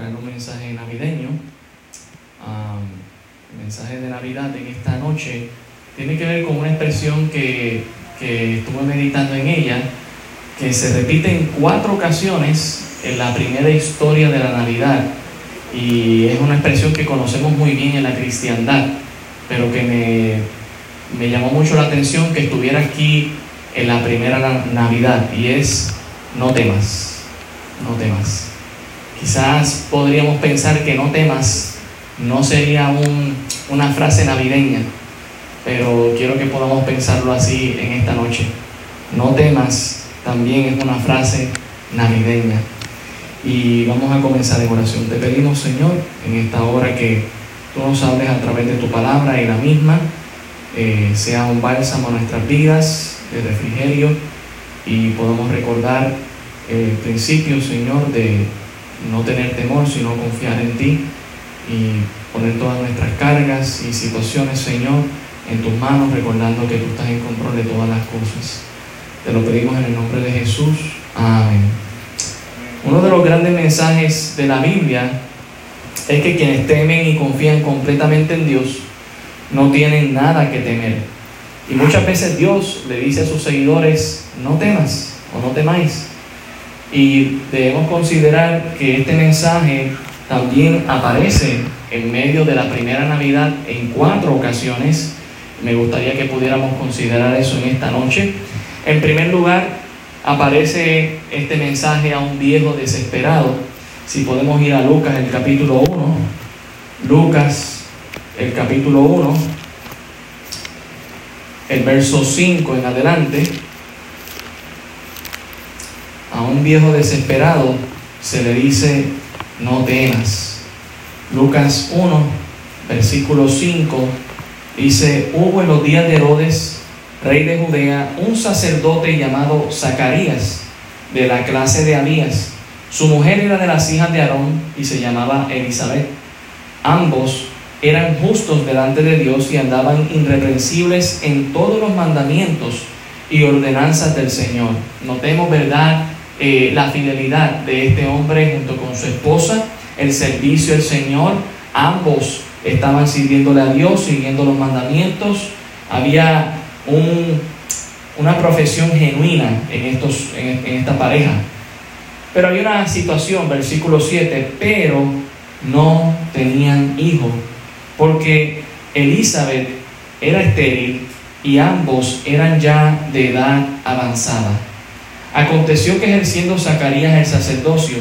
traer un mensaje navideño. el mensaje de Navidad en esta noche tiene que ver con una expresión que, que estuve meditando en ella, que se repite en cuatro ocasiones en la primera historia de la Navidad. Y es una expresión que conocemos muy bien en la cristiandad, pero que me, me llamó mucho la atención que estuviera aquí en la primera Navidad, y es no temas, no temas. Quizás podríamos pensar que no temas no sería una frase navideña, pero quiero que podamos pensarlo así en esta noche. No temas también es una frase navideña. Y vamos a comenzar en oración. Te pedimos, Señor, en esta hora que tú nos hables a través de tu palabra y la misma eh, sea un bálsamo a nuestras vidas, de refrigerio, y podamos recordar el principio, Señor, de no tener temor, sino confiar en ti y poner todas nuestras cargas y situaciones, Señor, en tus manos, recordando que tú estás en control de todas las cosas. Te lo pedimos en el nombre de Jesús. Amén. Uno de los grandes mensajes de la Biblia es que quienes temen y confían completamente en Dios no tienen nada que temer. Y muchas veces Dios le dice a sus seguidores, no temas o no temáis. Y debemos considerar que este mensaje también aparece en medio de la primera Navidad en cuatro ocasiones. Me gustaría que pudiéramos considerar eso en esta noche. En primer lugar, aparece este mensaje a un viejo desesperado. Si podemos ir a Lucas, el capítulo 1. Lucas, el capítulo 1, el verso 5 en adelante a un viejo desesperado se le dice, no temas. Lucas 1, versículo 5, dice, hubo en los días de Herodes, rey de Judea, un sacerdote llamado Zacarías, de la clase de Abías. Su mujer era de las hijas de Aarón y se llamaba Elizabeth. Ambos eran justos delante de Dios y andaban irreprensibles en todos los mandamientos y ordenanzas del Señor. Notemos, ¿verdad?, eh, la fidelidad de este hombre junto con su esposa, el servicio al Señor, ambos estaban sirviéndole a Dios, siguiendo los mandamientos, había una profesión genuina en, estos, en, esta pareja. Pero había una situación, versículo 7, pero no tenían hijo, porque Elizabeth era estéril y ambos eran ya de edad avanzada. Aconteció que ejerciendo Zacarías el sacerdocio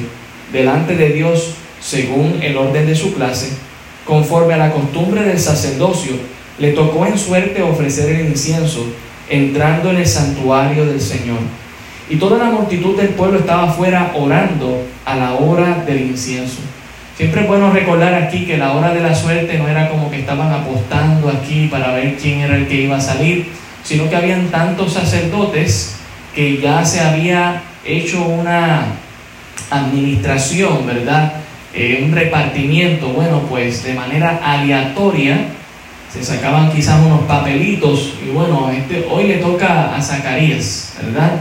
delante de Dios según el orden de su clase, conforme a la costumbre del sacerdocio, le tocó en suerte ofrecer el incienso entrando en el santuario del Señor. Y toda la multitud del pueblo estaba afuera orando a la hora del incienso. Siempre es bueno recordar aquí que la hora de la suerte no era como que estaban apostando aquí para ver quién era el que iba a salir, sino que habían tantos sacerdotes que ya se había hecho una administración, ¿verdad? Eh, un repartimiento, bueno, pues de manera aleatoria se sacaban quizás unos papelitos y bueno, este, hoy le toca a Zacarías, ¿verdad?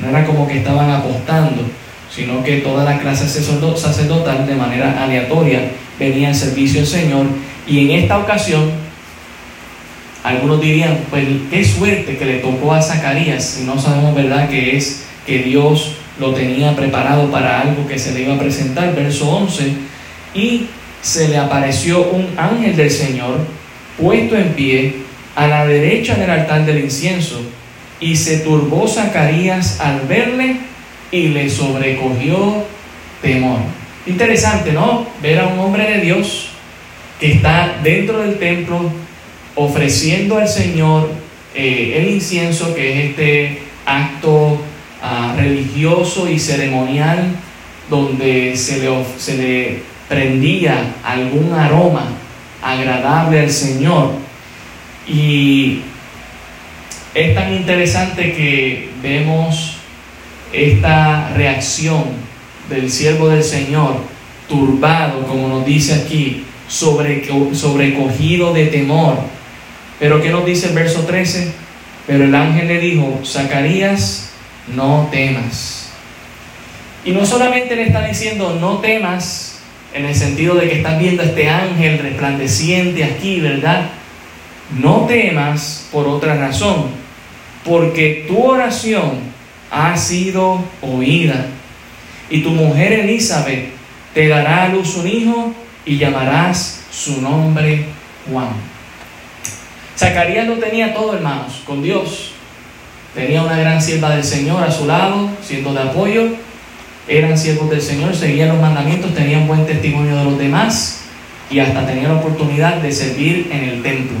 No era como que estaban apostando, sino que toda la clase sacerdotal de manera aleatoria venía al servicio del Señor y en esta ocasión algunos dirían, pues qué suerte que le tocó a Zacarías, y no sabemos verdad que es que Dios lo tenía preparado para algo que se le iba a presentar. Verso 11, y se le apareció un ángel del Señor puesto en pie a la derecha del altar del incienso, y se turbó Zacarías al verle y le sobrecogió temor. Interesante, ¿no? Ver a un hombre de Dios que está dentro del templo ofreciendo al Señor eh, el incienso, que es este acto ah, religioso y ceremonial donde se le, se le prendía algún aroma agradable al Señor. Y es tan interesante que vemos esta reacción del siervo del Señor, turbado, como nos dice aquí, sobre, sobrecogido de temor pero ¿qué nos dice el verso 13? Pero el ángel le dijo, Zacarías, no temas. Y no solamente le está diciendo, no temas en el sentido de que estás viendo este ángel resplandeciente aquí, ¿verdad? No temas por otra razón, porque tu oración ha sido oída. Y tu mujer Elizabeth te dará a luz un hijo y llamarás su nombre Juan. Zacarías lo tenía todo, hermanos, con Dios. Tenía una gran sierva del Señor a su lado, siendo de apoyo. Eran siervos del Señor, seguían los mandamientos, tenían buen testimonio de los demás y hasta tenían la oportunidad de servir en el templo.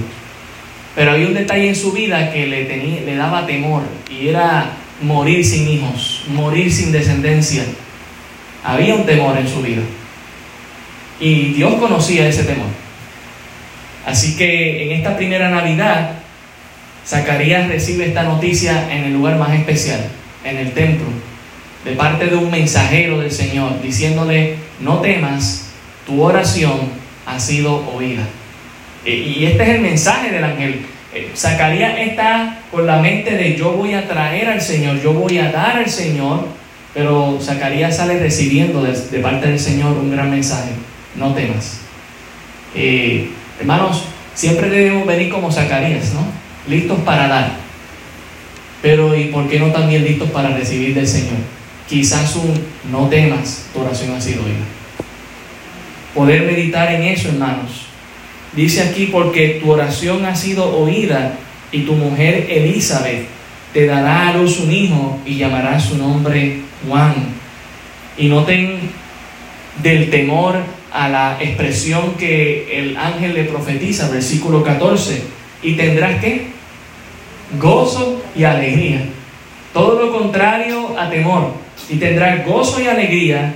Pero había un detalle en su vida que le, le daba temor y era morir sin hijos, morir sin descendencia. Había un temor en su vida. Y Dios conocía ese temor. Así que en esta primera Navidad, Zacarías recibe esta noticia en el lugar más especial, en el templo, de parte de un mensajero del Señor, diciéndole, no temas, tu oración ha sido oída. E, y este es el mensaje del ángel. Eh, Zacarías está con la mente de yo voy a traer al Señor, yo voy a dar al Señor, pero Zacarías sale recibiendo de, parte del Señor un gran mensaje, no temas. Eh, hermanos, siempre debemos venir como Zacarías, ¿no? Listos para dar. Pero ¿y por qué no también listos para recibir del Señor? Quizás un no temas, tu oración ha sido oída. Poder meditar en eso, hermanos, Dice aquí, porque tu oración ha sido oída y tu mujer Elizabeth te dará a luz un hijo y llamará su nombre Juan. Y noten del temor a la expresión que el ángel le profetiza, versículo 14. Y tendrás que gozo y alegría. Todo lo contrario a temor. Y tendrás gozo y alegría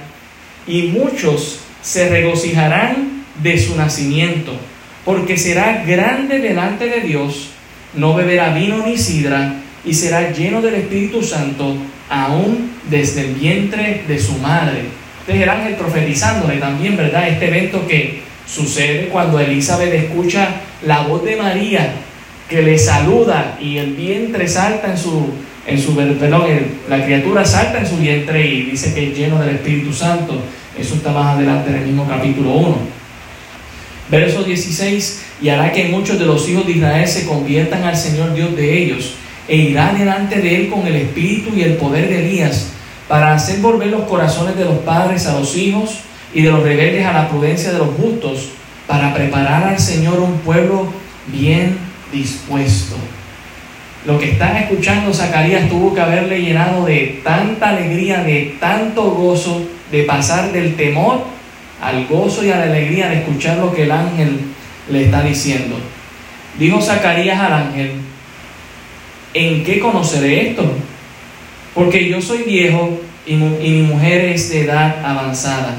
y muchos se regocijarán de su nacimiento porque será grande delante de Dios, no beberá vino ni sidra, y será lleno del Espíritu Santo aún desde el vientre de su madre. Entonces el ángel profetizándole también, ¿verdad? Este evento que sucede cuando Elizabeth escucha la voz de María que le saluda y el vientre salta en su, en su perdón, la criatura salta en su vientre y dice que es lleno del Espíritu Santo. Eso está más adelante en el mismo capítulo 1. Verso 16, y hará que muchos de los hijos de Israel se conviertan al Señor Dios de ellos, e irá delante de él con el espíritu y el poder de Elías, para hacer volver los corazones de los padres a los hijos y de los rebeldes a la prudencia de los justos, para preparar al Señor un pueblo bien dispuesto. Lo que están escuchando Zacarías tuvo que haberle llenado de tanta alegría, de tanto gozo, de pasar del temor al gozo y a la alegría de escuchar lo que el ángel le está diciendo. Dijo Zacarías al ángel, ¿en qué conoceré esto? Porque yo soy viejo y, mi mujer es de edad avanzada.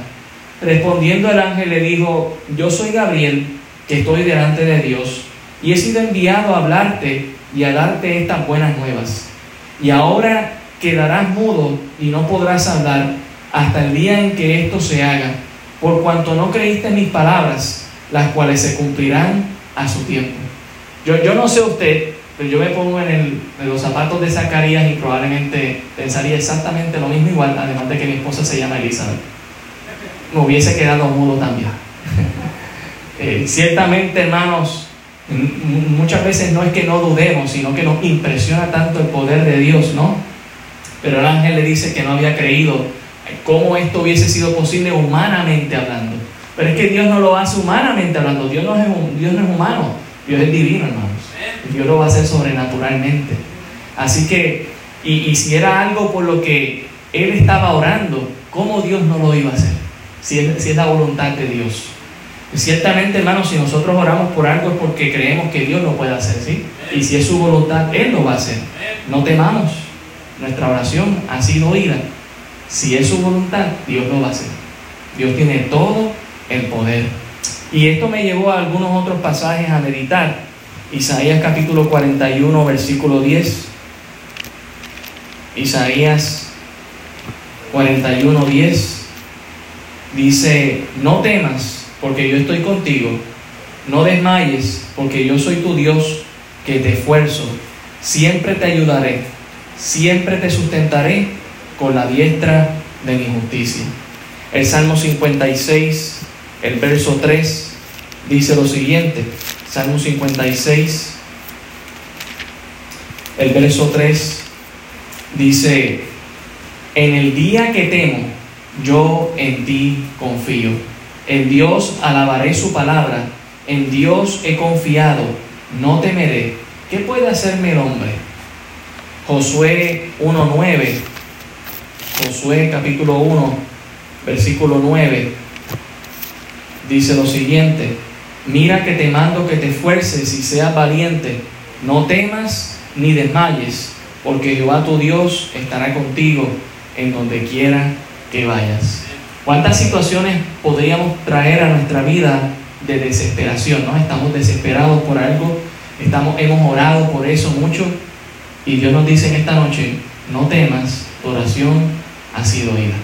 Respondiendo el ángel le dijo, yo soy Gabriel, que estoy delante de Dios, y he sido enviado a hablarte y a darte estas buenas nuevas. Y ahora quedarás mudo y no podrás hablar hasta el día en que esto se haga por cuanto no creíste mis palabras, las cuales se cumplirán a su tiempo. Yo, yo no sé usted, pero yo me pongo en, los zapatos de Zacarías y probablemente pensaría exactamente lo mismo igual, además de que mi esposa se llama Elizabeth. Me hubiese quedado mudo también. Eh, ciertamente, hermanos, muchas veces no es que no dudemos, sino que nos impresiona tanto el poder de Dios, ¿no? Pero el ángel le dice que no había creído cómo esto hubiese sido posible humanamente hablando. Pero es que Dios no lo hace humanamente hablando. Dios no es, Dios no es humano, Dios es divino, hermanos. Dios lo va a hacer sobrenaturalmente. Así que, y, si era algo por lo que él estaba orando, ¿cómo Dios no lo iba a hacer? Si es, la voluntad de Dios. ciertamente, hermanos, si nosotros oramos por algo es porque creemos que Dios lo puede hacer, ¿sí? Y si es su voluntad, Él lo va a hacer. No temamos. Nuestra oración ha sido oída. Si es su voluntad, Dios lo va a hacer. Dios tiene todo el poder. Y esto me llevó a algunos otros pasajes a meditar. Isaías capítulo 41, versículo 10. Isaías 41, 10. Dice, no temas, porque yo estoy contigo. No desmayes, porque yo soy tu Dios, que te esfuerzo. Siempre te ayudaré. Siempre te sustentaré con la diestra de mi justicia. El Salmo 56, el verso 3 dice lo siguiente, Salmo 56, el verso 3 dice, en el día que temo, yo en ti confío. En Dios alabaré su palabra, en Dios he confiado, no temeré. ¿Qué puede hacerme el hombre? Josué 1.9, Josué capítulo 1, versículo 9, dice lo siguiente, mira que te mando que te esfuerces y seas valiente, no temas ni desmayes, porque Jehová tu Dios estará contigo en donde quiera que vayas. ¿Cuántas situaciones podríamos traer a nuestra vida de desesperación? ¿no? Estamos desesperados por algo, estamos, hemos orado por eso mucho y Dios nos dice en esta noche, no temas, tu oración ha sido oída.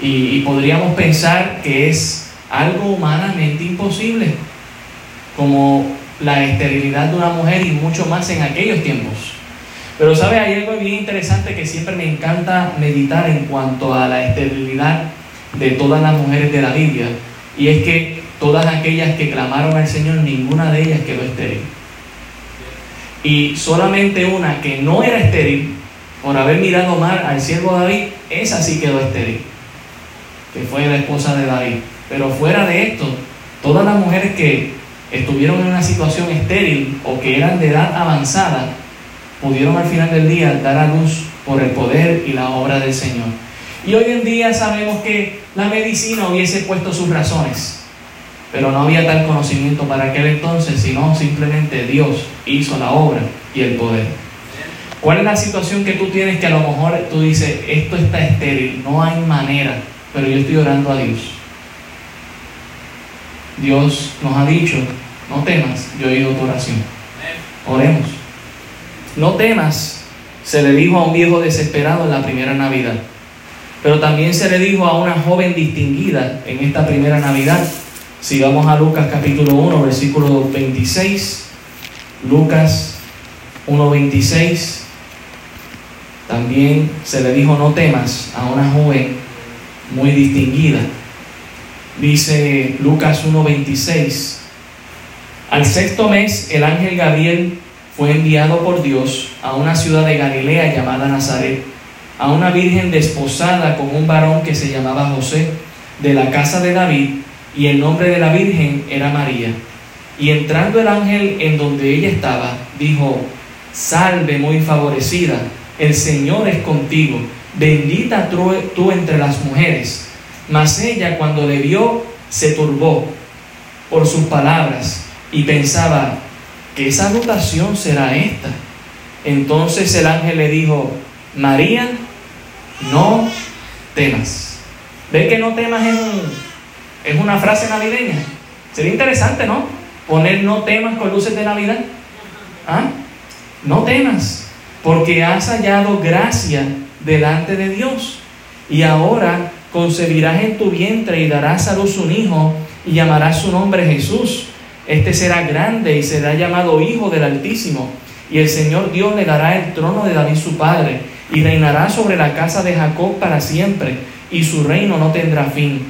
Y, y podríamos pensar que es algo humanamente imposible, como la esterilidad de una mujer y mucho más en aquellos tiempos. Pero sabe, hay algo bien interesante que siempre me encanta meditar en cuanto a la esterilidad de todas las mujeres de la Biblia. Y es que todas aquellas que clamaron al Señor, ninguna de ellas quedó estéril. Y solamente una que no era estéril, por haber mirado mal al siervo David, esa sí quedó estéril, que fue la esposa de David. Pero fuera de esto, todas las mujeres que estuvieron en una situación estéril o que eran de edad avanzada, pudieron al final del día dar a luz por el poder y la obra del Señor. Y hoy en día sabemos que la medicina hubiese puesto sus razones, pero no había tal conocimiento para aquel entonces, sino simplemente Dios hizo la obra y el poder. ¿Cuál es la situación que tú tienes que a lo mejor tú dices, esto está estéril, no hay manera, pero yo estoy orando a Dios? Dios nos ha dicho, no temas, yo he oído tu oración. Oremos. No temas, se le dijo a un viejo desesperado en la primera Navidad. Pero también se le dijo a una joven distinguida en esta primera Navidad. Si vamos a Lucas capítulo 1, versículo 26. Lucas 1.26. También se le dijo no temas a una joven muy distinguida. Dice Lucas 1.26. Al sexto mes el ángel Gabriel fue enviado por Dios a una ciudad de Galilea llamada Nazaret, a una virgen desposada con un varón que se llamaba José, de la casa de David, y el nombre de la virgen era María. Y entrando el ángel en donde ella estaba, dijo, Salve muy favorecida, el Señor es contigo, bendita tú entre las mujeres. Mas ella cuando le vio, se turbó por sus palabras y pensaba, ¿qué salutación será esta? Entonces el ángel le dijo, María, no temas. ¿Ves que no temas es, es una frase navideña? Sería interesante, ¿no? Poner no temas con luces de Navidad. ¿Ah? No temas, porque has hallado gracia delante de Dios. Y ahora concebirás en tu vientre y darás a luz un hijo y llamarás su nombre Jesús este será grande y será llamado Hijo del Altísimo. Y el Señor Dios le dará el trono de David su padre, y reinará sobre la casa de Jacob para siempre, y su reino no tendrá fin.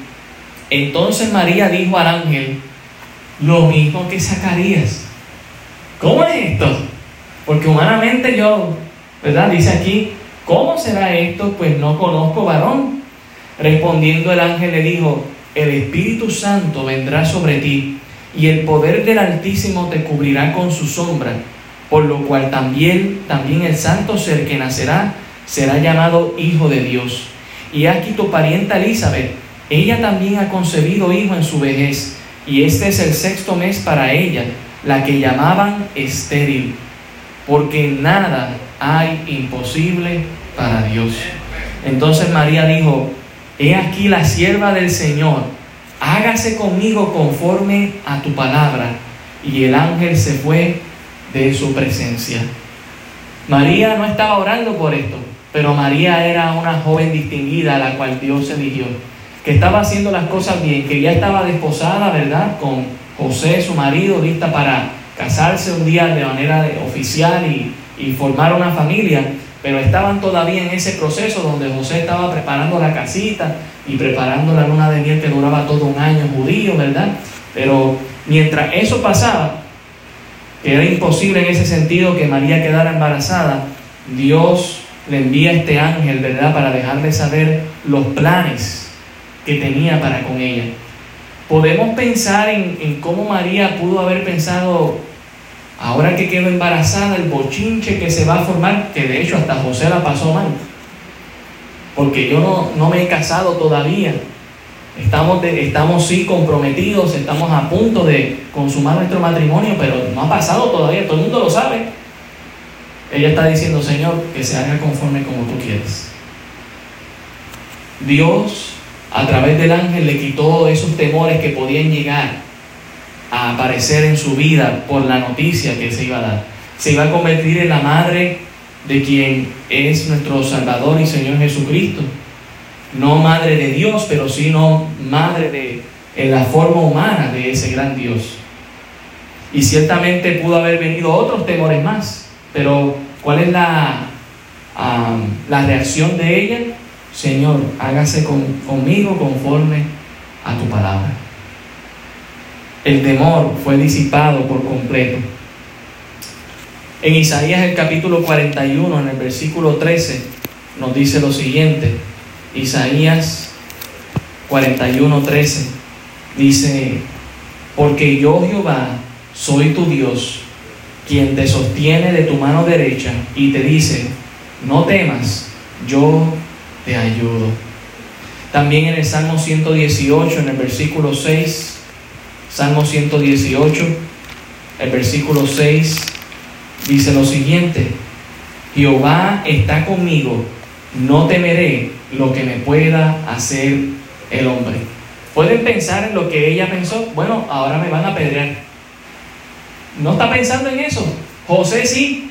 Entonces María dijo al ángel, lo mismo que Zacarías. ¿Cómo es esto? Porque humanamente yo, ¿verdad? Dice aquí, ¿cómo será esto? Pues no conozco varón. Respondiendo el ángel le dijo, el Espíritu Santo vendrá sobre ti y el poder del Altísimo te cubrirá con su sombra, por lo cual también, también el santo ser que nacerá será llamado Hijo de Dios. Y aquí tu parienta Elizabeth, ella también ha concebido hijo en su vejez, y este es el sexto mes para ella, la que llamaban estéril, porque nada hay imposible para Dios. Entonces María dijo, he aquí la sierva del Señor, hágase conmigo conforme a tu palabra. Y el ángel se fue de su presencia. María no estaba orando por esto, pero María era una joven distinguida a la cual Dios eligió, que estaba haciendo las cosas bien, que ya estaba desposada, ¿verdad?, con José, su marido, lista para casarse un día de manera oficial y, y formar una familia, pero estaban todavía en ese proceso donde José estaba preparando la casita y preparando la luna de miel que duraba todo un año judío, ¿verdad? Pero mientras eso pasaba, que era imposible en ese sentido que María quedara embarazada, Dios le envía este ángel, ¿verdad?, para dejarle saber los planes que tenía para con ella. Podemos pensar en, en cómo María pudo haber pensado, ahora que quedó embarazada, el bochinche que se va a formar, que de hecho hasta José la pasó mal, porque yo no, no me he casado todavía. Estamos, estamos sí comprometidos, estamos a punto de consumar nuestro matrimonio, pero no ha pasado todavía, todo el mundo lo sabe. Ella está diciendo, Señor, que se haga conforme como tú quieres. Dios, a través del ángel, le quitó esos temores que podían llegar a aparecer en su vida por la noticia que se iba a dar. Se iba a convertir en la madre de quien es nuestro Salvador y Señor Jesucristo. No madre de Dios, pero sino madre de en la forma humana de ese gran Dios. Y ciertamente pudo haber venido otros temores más, pero ¿cuál es la, la reacción de ella? Señor, hágase conmigo conforme a tu palabra. El temor fue disipado por completo. En Isaías el capítulo 41, en el versículo 13, nos dice lo siguiente. Isaías 41, 13 dice, porque yo Jehová soy tu Dios, quien te sostiene de tu mano derecha y te dice, no temas, yo te ayudo. También en el Salmo 118, en el versículo 6, Salmo 118, el versículo 6, dice lo siguiente, Jehová está conmigo, no temeré lo que me pueda hacer el hombre. ¿Pueden pensar en lo que ella pensó? Bueno, ahora me van a apedrear no está pensando en eso. José sí.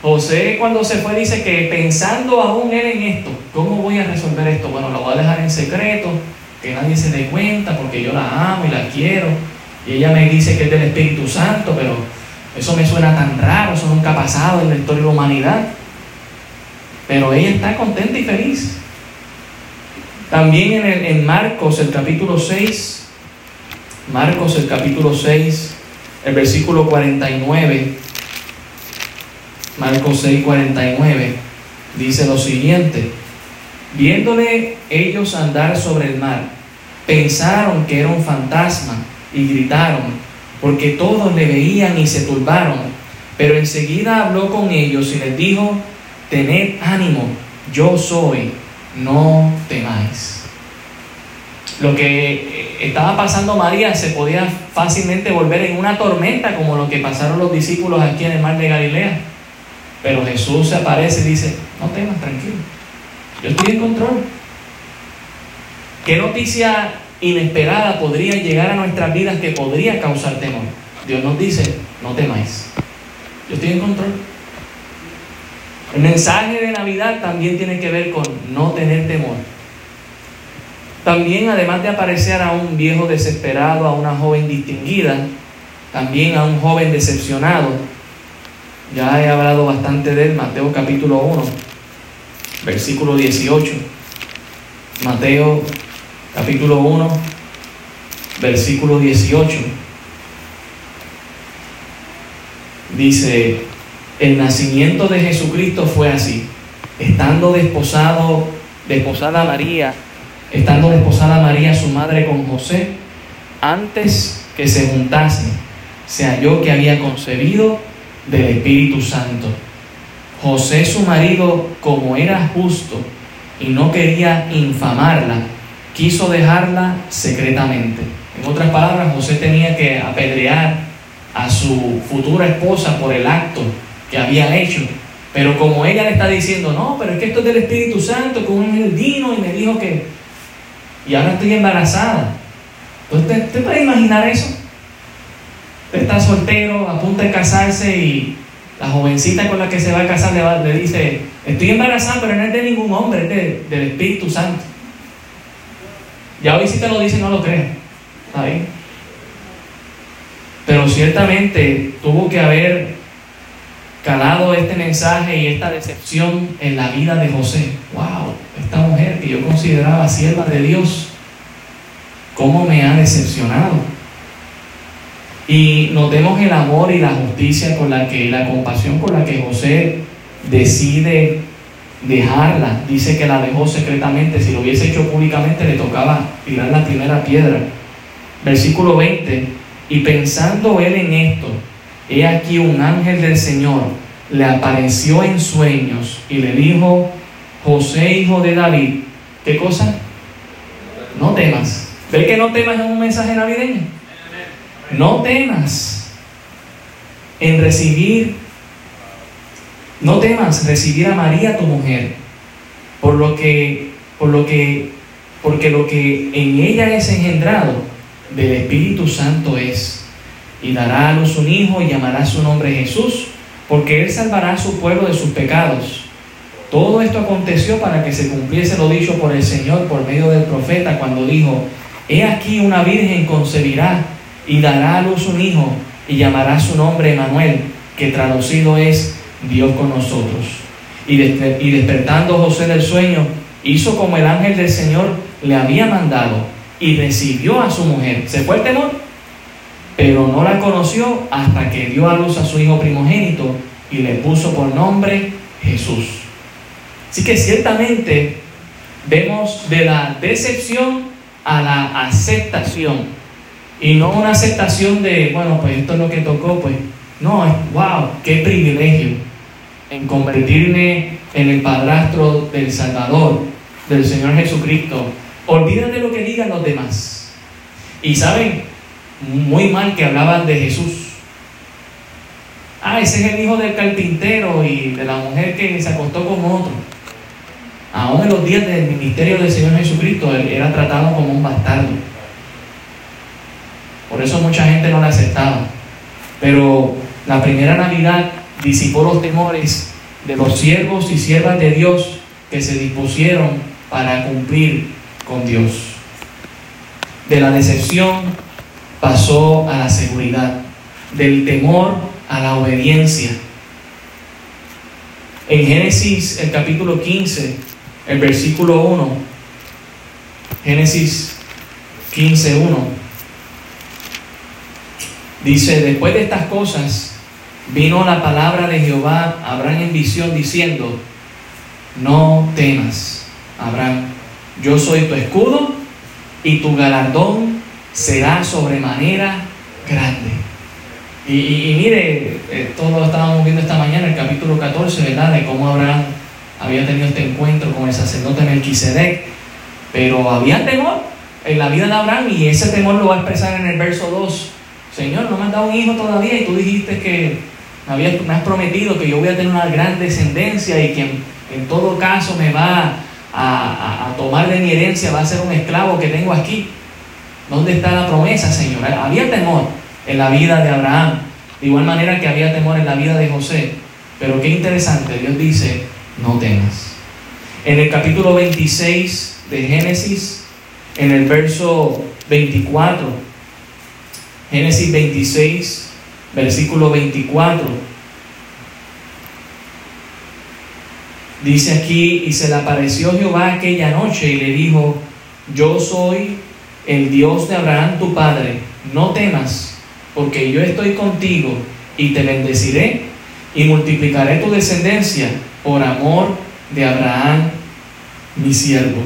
José cuando se fue dice que pensando aún él en esto, ¿cómo voy a resolver esto? Bueno, lo voy a dejar en secreto, que nadie se dé cuenta porque yo la amo y la quiero. Y ella me dice que es del Espíritu Santo, pero eso me suena tan raro, eso nunca ha pasado en la historia de la humanidad. Pero ella está contenta y feliz. También en, el, en Marcos, el capítulo 6, Marcos, el capítulo 6, el versículo 49, Marcos 6, 49, dice lo siguiente, viéndole ellos andar sobre el mar, pensaron que era un fantasma y gritaron, porque todos le veían y se turbaron, pero enseguida habló con ellos y les dijo, tened ánimo, yo soy, no temáis lo que eh, estaba pasando María se podía fácilmente volver en una tormenta como lo que pasaron los discípulos aquí en el mar de Galilea. Pero Jesús se aparece y dice, no temas, tranquilo, yo estoy en control. ¿Qué noticia inesperada podría llegar a nuestras vidas que podría causar temor? Dios nos dice, no temáis, yo estoy en control. El mensaje de Navidad también tiene que ver con no tener temor también, además de aparecer a un viejo desesperado, a una joven distinguida, también a un joven decepcionado. Ya he hablado bastante de él, Mateo capítulo 1, versículo 18. Mateo capítulo 1, versículo 18. Dice, el nacimiento de Jesucristo fue así, estando desposado, desposada María, estando desposada María, su madre, con José, antes que se juntasen, se halló que había concebido del Espíritu Santo. José, su marido, como era justo y no quería infamarla, quiso dejarla secretamente. En otras palabras, José tenía que apedrear a su futura esposa por el acto que había hecho. Pero como ella le está diciendo, no, pero es que esto es del Espíritu Santo, que un ángel vino y me dijo que y ahora estoy embarazada. ¿Usted, ¿Usted puede imaginar eso? Usted está soltero, a punto de casarse y la jovencita con la que se va a casar le, dice, estoy embarazada, pero no es de ningún hombre, es del Espíritu Santo. Ya hoy si te lo dice, no lo crees. ¿Está bien? Pero ciertamente tuvo que haber calado este mensaje y esta decepción en la vida de José. ¡Wow! esta mujer que yo consideraba sierva de Dios, cómo me ha decepcionado. Y notemos el amor y la justicia con la que, la compasión con la que José decide dejarla. Dice que la dejó secretamente. Si lo hubiese hecho públicamente, le tocaba tirar la primera piedra. Versículo 20. Y pensando él en esto, he aquí un ángel del Señor le apareció en sueños y le dijo, José, hijo de David, ¿qué cosa? No temas. ¿Ve que no temas en un mensaje navideño? No temas en recibir, no temas recibir a María tu mujer, por lo que, por lo que, porque lo que en ella es engendrado del Espíritu Santo es, y dará a luz un hijo y llamará su nombre Jesús, porque él salvará a su pueblo de sus pecados. Todo esto aconteció para que se cumpliese lo dicho por el Señor por medio del profeta cuando dijo, He aquí una virgen concebirá y dará a luz un hijo y llamará su nombre Emanuel, que traducido es Dios con nosotros. Y, y despertando José del sueño, hizo como el ángel del Señor le había mandado y recibió a su mujer. ¿Se fue el temor? Pero no la conoció hasta que dio a luz a su hijo primogénito y le puso por nombre Jesús. Así que ciertamente vemos de la decepción a la aceptación. Y no una aceptación de, bueno, pues esto es lo que tocó, pues no, es, wow, qué privilegio en convertirme en el padrastro del Salvador, del Señor Jesucristo. Olvídate lo que digan los demás. Y saben, muy mal que hablaban de Jesús. Ah, ese es el hijo del carpintero y de la mujer que se acostó con otro. Aún en los días del ministerio del Señor Jesucristo, él era tratado como un bastardo. Por eso mucha gente no le aceptaba. Pero la primera Navidad disipó los temores de los siervos y siervas de Dios que se dispusieron para cumplir con Dios. De la decepción pasó a la seguridad, del temor a la obediencia. En Génesis, el capítulo 15, el versículo 1, Génesis 15, 1, dice, después de estas cosas, vino la palabra de Jehová a Abraham en visión diciendo, no temas, Abraham, yo soy tu escudo y tu galardón será sobremanera grande. Y, mire, eh, todo lo estábamos viendo esta mañana, el capítulo 14, ¿verdad? De cómo Abraham había tenido este encuentro con el sacerdote Melquisedec, pero había temor en la vida de Abraham y ese temor lo va a expresar en el verso 2. Señor, no me has dado un hijo todavía y tú dijiste que me, has prometido que yo voy a tener una gran descendencia y que en, todo caso me va a, a tomar de mi herencia, va a ser un esclavo que tengo aquí. ¿Dónde está la promesa, Señor? Había temor en la vida de Abraham, de igual manera que había temor en la vida de José. Pero qué interesante, Dios dice, no temas. En el capítulo 26 de Génesis, en el verso 24, Génesis 26, versículo 24, dice aquí, y se le apareció Jehová aquella noche y le dijo, yo soy el Dios de Abraham tu padre, no temas, porque yo estoy contigo y te bendeciré y multiplicaré tu descendencia por amor de Abraham, mi siervo.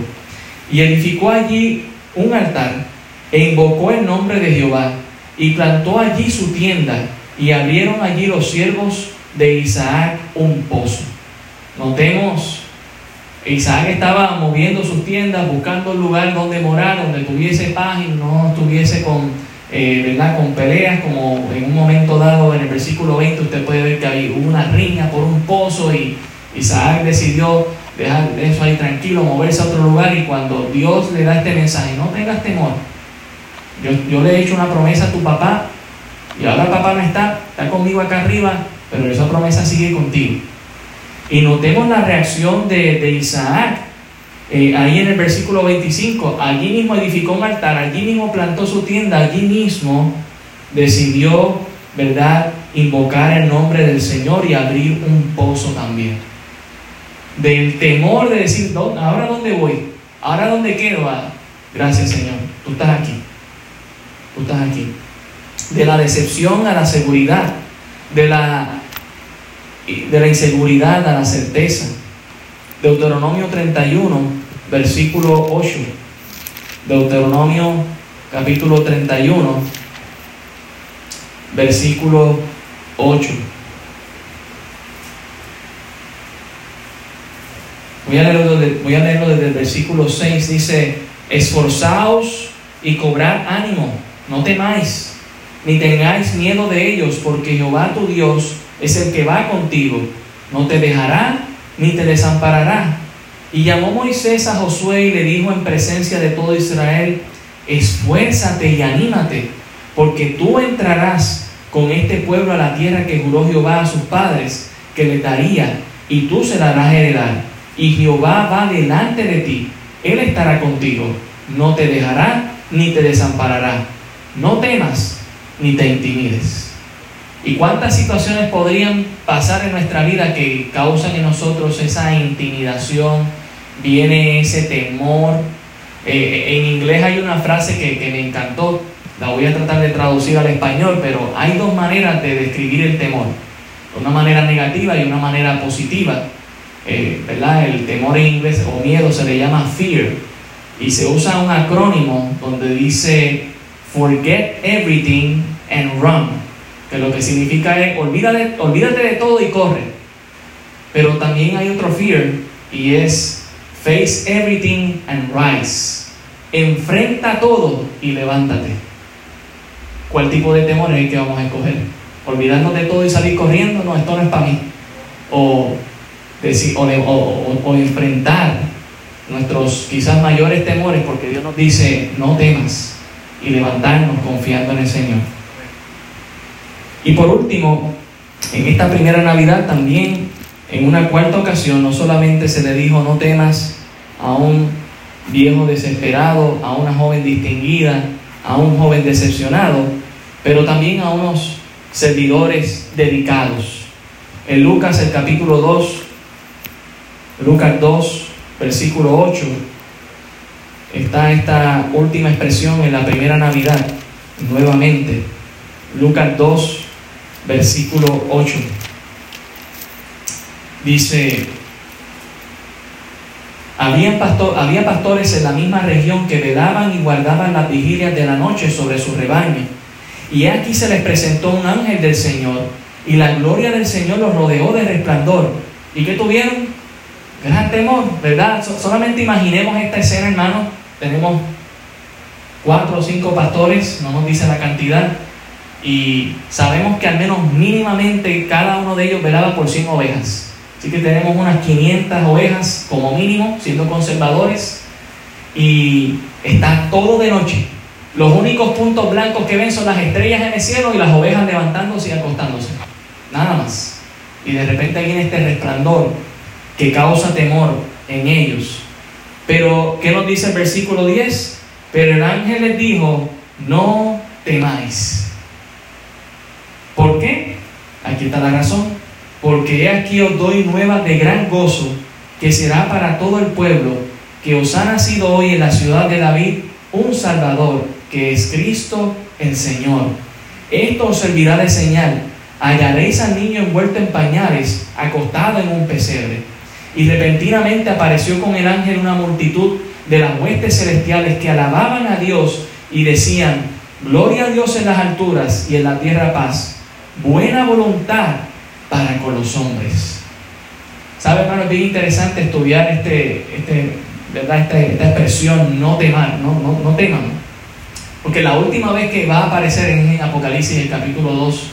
Y edificó allí un altar e invocó el nombre de Jehová y plantó allí su tienda y abrieron allí los siervos de Isaac un pozo. Notemos Isaac estaba moviendo sus tiendas, buscando un lugar donde morar, donde tuviese paz y no estuviese con, eh, ¿verdad? con peleas, como en un momento dado en el versículo 20 usted puede ver que hay una riña por un pozo y Isaac decidió dejar eso ahí tranquilo, moverse a otro lugar y cuando Dios le da este mensaje, no tengas temor, yo, le he hecho una promesa a tu papá y ahora papá no está, está conmigo acá arriba, pero esa promesa sigue contigo. Y notemos la reacción de, Isaac. Eh, ahí en el versículo 25, allí mismo edificó un altar, allí mismo plantó su tienda, allí mismo decidió, ¿verdad?, invocar el nombre del Señor y abrir un pozo también. del temor de decir, ¿ahora dónde voy? ¿Ahora dónde quedo? Ah, gracias Señor, tú estás aquí. Tú estás aquí. De la decepción a la seguridad, de la, de la inseguridad a la certeza. Deuteronomio 31, versículo 8. Deuteronomio capítulo 31, versículo 8. Voy a, leerlo, voy a leerlo desde el versículo 6. Dice, esforzaos y cobrad ánimo, no temáis, ni tengáis miedo de ellos, porque Jehová tu Dios es el que va contigo, no te dejará ni te desamparará. Y llamó Moisés a Josué y le dijo en presencia de todo Israel, esfuérzate y anímate, porque tú entrarás con este pueblo a la tierra que juró Jehová a sus padres, que le daría, y tú se la harás heredar. Y Jehová va delante de ti, Él estará contigo, no te dejará ni te desamparará. No temas ni te intimides. ¿Y cuántas situaciones podrían pasar en nuestra vida que causan en nosotros esa intimidación? Viene ese temor, eh, en inglés hay una frase que, que, me encantó, la voy a tratar de traducir al español, pero hay dos maneras de describir el temor, una manera negativa y una manera positiva. Eh, ¿verdad? El temor en inglés o miedo se le llama fear y se usa un acrónimo donde dice forget everything and run, que lo que significa es olvídate, olvídate de todo y corre. Pero también hay otro fear y es Face everything and rise. Enfrenta todo y levántate. ¿Cuál tipo de temor es que vamos a escoger? ¿Olvidarnos de todo y salir corriendo? No, esto no es para mí. O, decir, o enfrentar nuestros quizás mayores temores porque Dios nos dice, no temas y levantarnos confiando en el Señor. Y por último, en esta primera Navidad también en una cuarta ocasión no solamente se le dijo no temas a un viejo desesperado, a una joven distinguida, a un joven decepcionado, pero también a unos servidores dedicados. En Lucas el capítulo 2, Lucas 2, versículo 8, está esta última expresión en la primera Navidad, nuevamente. Lucas 2, versículo 8. Dice, había, pastor, había pastores en la misma región que velaban y guardaban las vigilias de la noche sobre su rebaño. Y aquí se les presentó un ángel del Señor, y la gloria del Señor los rodeó de resplandor. ¿Y qué tuvieron? Gran temor, ¿verdad? solamente imaginemos esta escena, hermano. Tenemos cuatro o cinco pastores, no nos dice la cantidad, y sabemos que al menos mínimamente cada uno de ellos velaba por 100 ovejas. Así que tenemos unas 500 ovejas como mínimo, siendo conservadores, y está todo de noche. Los únicos puntos blancos que ven son las estrellas en el cielo y las ovejas levantándose y acostándose. Nada más. Y de repente viene este resplandor que causa temor en ellos. Pero, ¿qué nos dice el versículo 10? Pero el ángel les dijo, no temáis. ¿Por qué? Aquí está la razón porque aquí os doy nuevas de gran gozo, que será para todo el pueblo, que os ha nacido hoy en la ciudad de David un Salvador, que es Cristo el Señor. Esto os servirá de señal. Hallaréis al niño envuelto en pañales, acostado en un pesebre. Y repentinamente apareció con el ángel una multitud de las huestes celestiales que alababan a Dios y decían, Gloria a Dios en las alturas y en la tierra paz, buena voluntad para con los hombres. ¿Sabe, hermano? Es bien interesante estudiar este, este, ¿verdad? Esta, esta expresión no teman, no, no, no teman. Porque la última vez que va a aparecer en Apocalipsis, el capítulo 2,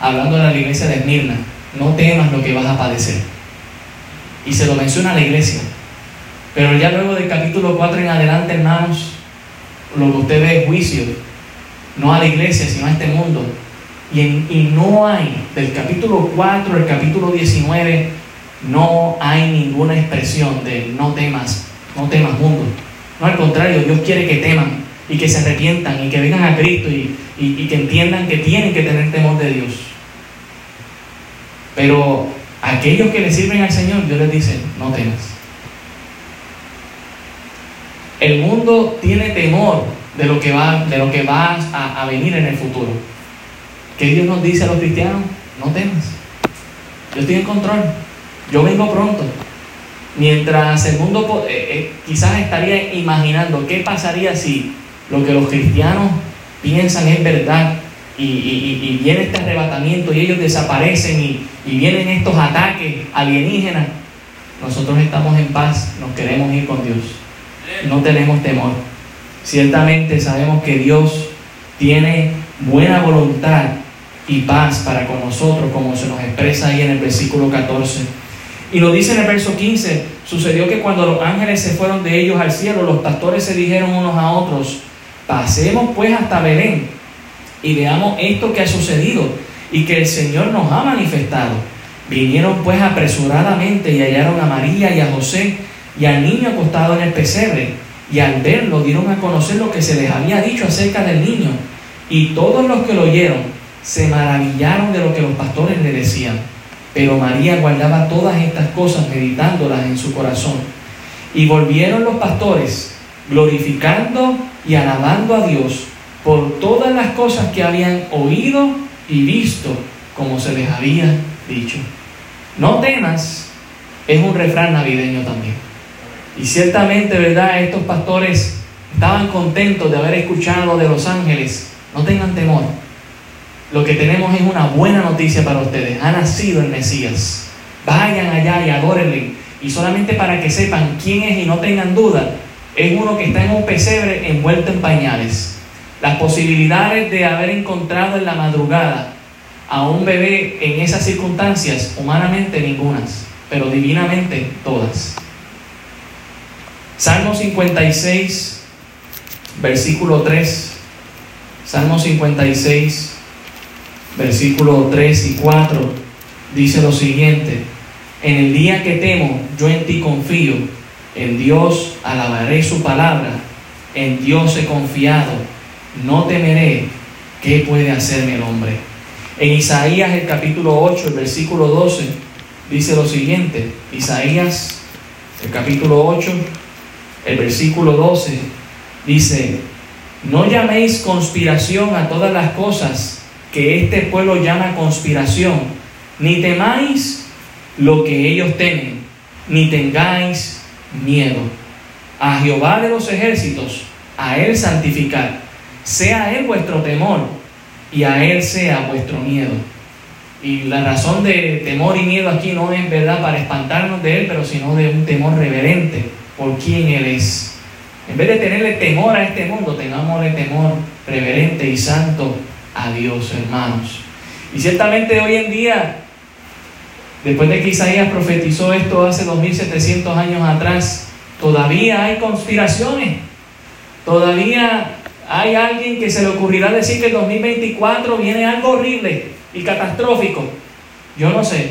hablando de la iglesia de Esmirna, no temas lo que vas a padecer. Y se lo menciona a la iglesia. Pero ya luego del capítulo 4 en adelante, hermanos, lo que usted ve es juicio, no a la iglesia, sino a este mundo. Y, no hay, del capítulo 4 al capítulo 19, no hay ninguna expresión de no temas, no temas mundo. No, al contrario, Dios quiere que teman y que se arrepientan y que vengan a Cristo y, y que entiendan que tienen que tener temor de Dios. Pero Aquellos que le sirven al Señor, Dios les dice, no temas. El mundo tiene temor de lo que va, de lo que va a, venir en el futuro. ¿Qué Dios nos dice a los cristianos? No temas. Yo estoy en control. Yo vengo pronto. Mientras el mundo eh, eh, quizás estaría imaginando qué pasaría si lo que los cristianos piensan es verdad y, viene este arrebatamiento y ellos desaparecen y, y vienen estos ataques alienígenas. Nosotros estamos en paz, nos queremos ir con Dios. No tenemos temor. Ciertamente sabemos que Dios tiene buena voluntad y paz para con nosotros, como se nos expresa ahí en el versículo 14. Y lo dice en el verso 15, sucedió que cuando los ángeles se fueron de ellos al cielo, los pastores se dijeron unos a otros, pasemos pues hasta Belén y veamos esto que ha sucedido y que el Señor nos ha manifestado. Vinieron pues apresuradamente y hallaron a María y a José y al niño acostado en el pesebre, y al verlo dieron a conocer lo que se les había dicho acerca del niño, y todos los que lo oyeron se maravillaron de lo que los pastores le decían. Pero María guardaba todas estas cosas meditándolas en su corazón. Y volvieron los pastores glorificando y alabando a Dios por todas las cosas que habían oído y visto como se les había dicho. No temas es un refrán navideño también. Y ciertamente, ¿verdad? Estos pastores estaban contentos de haber escuchado de los ángeles. No tengan temor lo que tenemos es una buena noticia para ustedes. Ha nacido el Mesías. Vayan allá y adórenle. Y solamente para que sepan quién es y no tengan duda, es uno que está en un pesebre envuelto en pañales. Las posibilidades de haber encontrado en la madrugada a un bebé en esas circunstancias, humanamente ningunas, pero divinamente todas. Salmo 56, versículo 3. Salmo 56, versículos 3 y 4, dice lo siguiente, en el día que temo, yo en ti confío, en Dios alabaré su palabra, en Dios he confiado, no temeré, ¿qué puede hacerme el hombre? En Isaías el capítulo 8, el versículo 12, dice lo siguiente, Isaías el capítulo 8, el versículo 12, dice, no llaméis conspiración a todas las cosas que este pueblo llama conspiración, ni temáis lo que ellos temen, ni tengáis miedo. A Jehová de los ejércitos, a Él santificar, sea Él vuestro temor y a Él sea vuestro miedo. Y la razón de temor y miedo aquí no es verdad para espantarnos de Él, pero sino de un temor reverente por quien Él es. En vez de tenerle temor a este mundo, tengámosle temor reverente y santo a Dios, hermanos. Y ciertamente hoy en día, después de que Isaías profetizó esto hace 2700 años atrás, todavía hay conspiraciones. Todavía hay alguien que se le ocurrirá decir que el 2024 viene algo horrible y catastrófico. Yo no sé.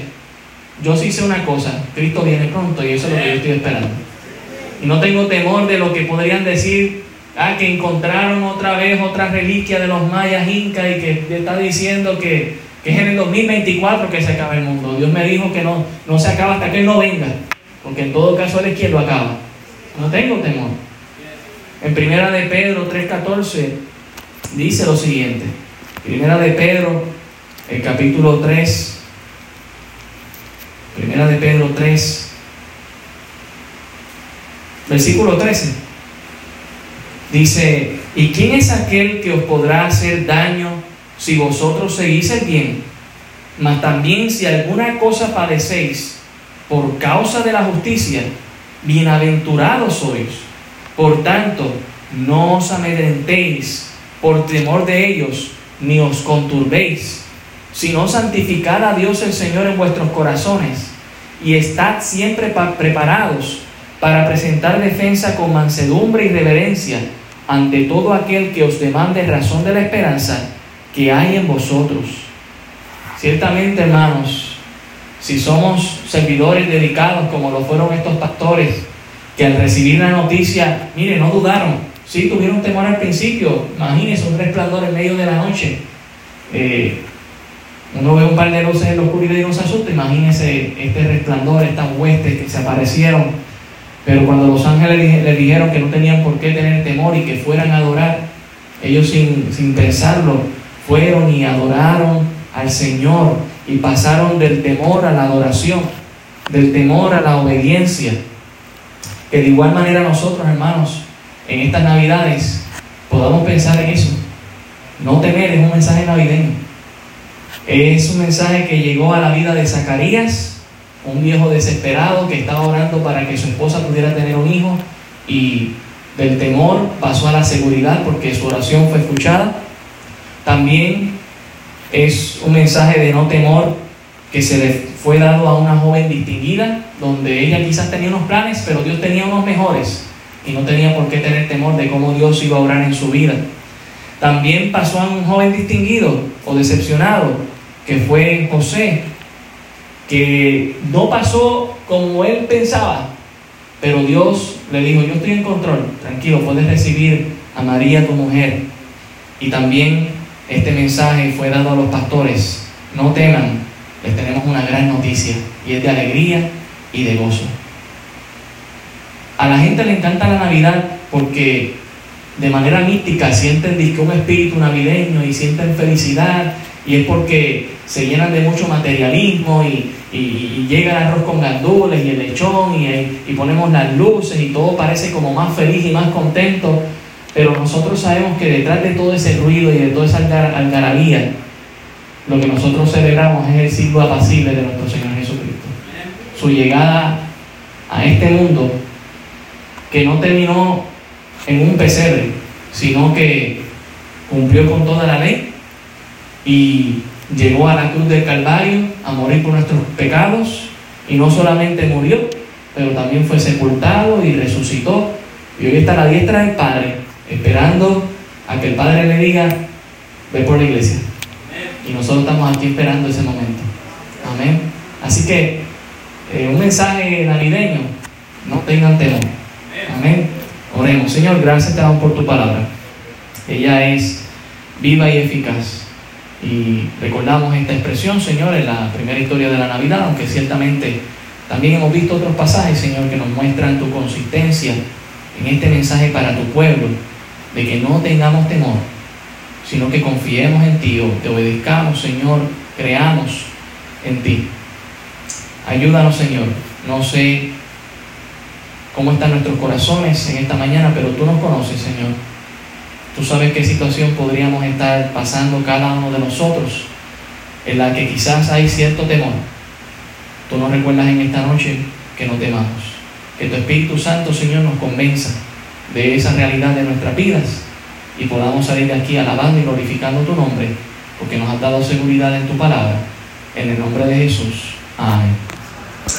Yo sí sé una cosa, Cristo viene pronto y eso es lo que yo estoy esperando. Y no tengo temor de lo que podrían decir Ah, que encontraron otra vez otra reliquia de los mayas incas y que está diciendo que, es en el 2024 que se acaba el mundo. Dios me dijo que no, no se acaba hasta que Él no venga, porque en todo caso Él es quien lo acaba. No tengo temor. En primera de Pedro 3.14 dice lo siguiente. Primera de Pedro, el capítulo 3. Primera de Pedro 3, versículo 13. Dice, ¿y quién es aquel que os podrá hacer daño si vosotros seguís el bien? Mas también si alguna cosa padecéis por causa de la justicia, bienaventurados sois. Por tanto, no os amedrentéis por temor de ellos, ni os conturbéis, sino santificad a Dios el Señor en vuestros corazones, y estad siempre preparados para presentar defensa con mansedumbre y reverencia ante todo aquel que os demande razón de la esperanza que hay en vosotros. Ciertamente, hermanos, si somos servidores dedicados como lo fueron estos pastores, que al recibir la noticia, mire, no dudaron, sí tuvieron temor al principio, imagínense un resplandor en medio de la noche, eh, uno ve un par de luces en la oscuridad y no se asusta, imagínese este resplandor, estas huestes que se aparecieron. Pero cuando los ángeles le dijeron que no tenían por qué tener temor y que fueran a adorar, ellos sin, sin pensarlo fueron y adoraron al Señor y pasaron del temor a la adoración, del temor a la obediencia. Que de igual manera nosotros, hermanos, en estas navidades podamos pensar en eso. No temer es un mensaje navideño. Es un mensaje que llegó a la vida de Zacarías, un viejo desesperado que estaba orando para que su esposa pudiera tener un hijo y del temor pasó a la seguridad porque su oración fue escuchada. También es un mensaje de no temor que se fue dado a una joven distinguida, donde ella quizás tenía unos planes, pero Dios tenía unos mejores y no tenía por qué tener temor de cómo Dios iba a obrar en su vida. También pasó a un joven distinguido o decepcionado, que fue José, que no pasó como él pensaba, pero Dios le dijo, yo estoy en control, tranquilo, puedes recibir a María tu mujer. Y también este mensaje fue dado a los pastores, no teman, tenemos una gran noticia, y es de alegría y de gozo. A la gente le encanta la Navidad porque de manera mística sienten un espíritu navideño y sienten felicidad y es porque se llenan de mucho materialismo y, llega el arroz con gandules y el lechón y, ponemos las luces y todo parece como más feliz y más contento, pero nosotros sabemos que detrás de todo ese ruido y de toda esa algarabía, lo que nosotros celebramos es el siglo apacible de nuestro Señor Jesucristo. Su llegada a este mundo que no terminó en un pesebre, sino que cumplió con toda la ley y llegó a la cruz del Calvario a morir por nuestros pecados y no solamente murió, pero también fue sepultado y resucitó y hoy está a la diestra del Padre esperando a que el Padre le diga, ve por la iglesia. Y nosotros estamos aquí esperando ese momento. Amén. Así que eh, un mensaje navideño, no tengan temor. Amén. Oremos. Señor, gracias te damos por tu palabra. Ella es viva y eficaz. Y recordamos esta expresión, Señor, en la primera historia de la Navidad, aunque ciertamente también hemos visto otros pasajes, Señor, que nos muestran tu consistencia en este mensaje para tu pueblo, de que no tengamos temor, sino que confiemos en ti o te obedezcamos, Señor, creamos en ti. Ayúdanos, Señor. No sé cómo están nuestros corazones en esta mañana, pero tú nos conoces, Señor. Tú sabes qué situación podríamos estar pasando cada uno de nosotros, en la que quizás hay cierto temor. Tú nos recuerdas en esta noche que no temamos. Que tu Espíritu Santo, Señor, nos convenza de esa realidad de nuestras vidas y podamos salir de aquí alabando y glorificando tu nombre, porque nos has dado seguridad en tu palabra. En el nombre de Jesús. Amén.